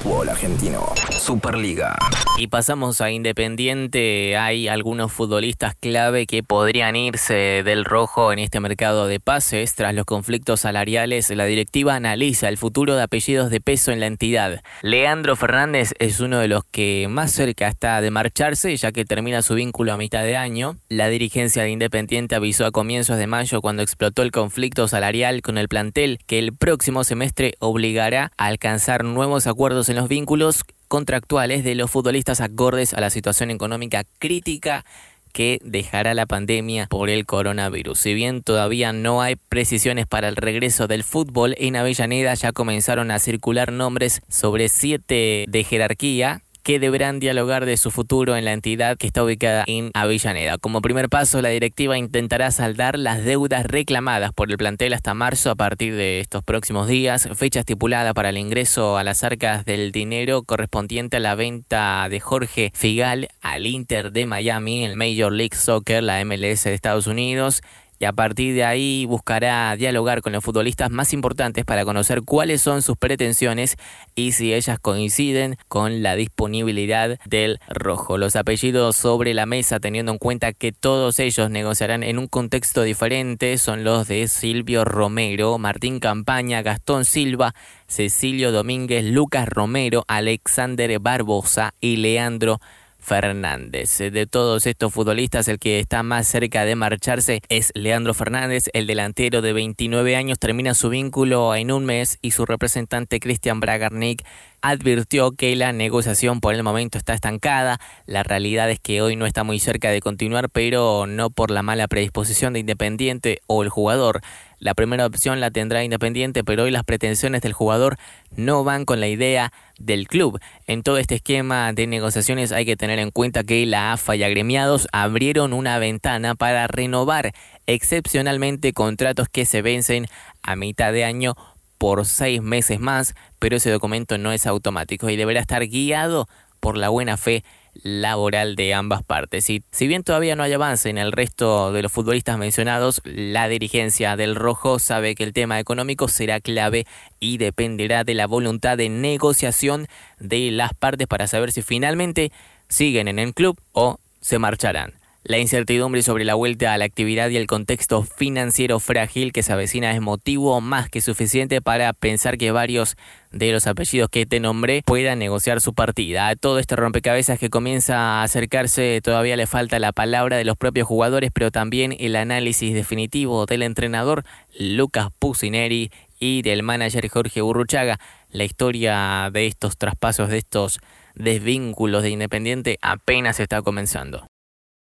fútbol argentino. Superliga. Y pasamos a Independiente. Hay algunos futbolistas clave que podrían irse del rojo en este mercado de pases. Tras los conflictos salariales, la directiva analiza el futuro de apellidos de peso en la entidad. Leandro Fernández es uno de los que más cerca está de marcharse, ya que termina su vínculo a mitad de año. La dirigencia de Independiente avisó a comienzos de mayo, cuando explotó el conflicto salarial con el plantel, que el próximo semestre obligará a alcanzar nuevos acuerdos en los vínculos contractuales de los futbolistas acordes a la situación económica crítica que dejará la pandemia por el coronavirus. Si bien todavía no hay precisiones para el regreso del fútbol, en Avellaneda ya comenzaron a circular nombres sobre siete de jerarquía que deberán dialogar de su futuro en la entidad que está ubicada en Avellaneda. Como primer paso, la directiva intentará saldar las deudas reclamadas por el plantel hasta marzo a partir de estos próximos días, fecha estipulada para el ingreso a las arcas del dinero correspondiente a la venta de Jorge Figal al Inter de Miami, el Major League Soccer, la MLS de Estados Unidos, y a partir de ahí buscará dialogar con los futbolistas más importantes para conocer cuáles son sus pretensiones y si ellas coinciden con la disponibilidad del rojo. Los apellidos sobre la mesa teniendo en cuenta que todos ellos negociarán en un contexto diferente son los de Silvio Romero, Martín Campaña, Gastón Silva, Cecilio Domínguez, Lucas Romero, Alexander Barbosa y Leandro Fernández. De todos estos futbolistas, el que está más cerca de marcharse es Leandro Fernández, el delantero de 29 años, termina su vínculo en un mes y su representante Cristian Bragarnik advirtió que la negociación por el momento está estancada. La realidad es que hoy no está muy cerca de continuar, pero no por la mala predisposición de Independiente o el jugador. La primera opción la tendrá Independiente, pero hoy las pretensiones del jugador no van con la idea del club. En todo este esquema de negociaciones hay que tener en cuenta que la AFA y agremiados abrieron una ventana para renovar excepcionalmente contratos que se vencen a mitad de año por seis meses más, pero ese documento no es automático y deberá estar guiado por la buena fe laboral de ambas partes. Si bien todavía no hay avance en el resto de los futbolistas mencionados, la dirigencia del Rojo sabe que el tema económico será clave y dependerá de la voluntad de negociación de las partes para saber si finalmente siguen en el club o se marcharán. La incertidumbre sobre la vuelta a la actividad y el contexto financiero frágil que se avecina es motivo más que suficiente para pensar que varios de los apellidos que te nombré puedan negociar su partida. A todo este rompecabezas que comienza a acercarse todavía le falta la palabra de los propios jugadores, pero también el análisis definitivo del entrenador Lucas Pusineri y del manager Jorge Burruchaga. La historia de estos traspasos, de estos desvínculos de Independiente apenas está comenzando.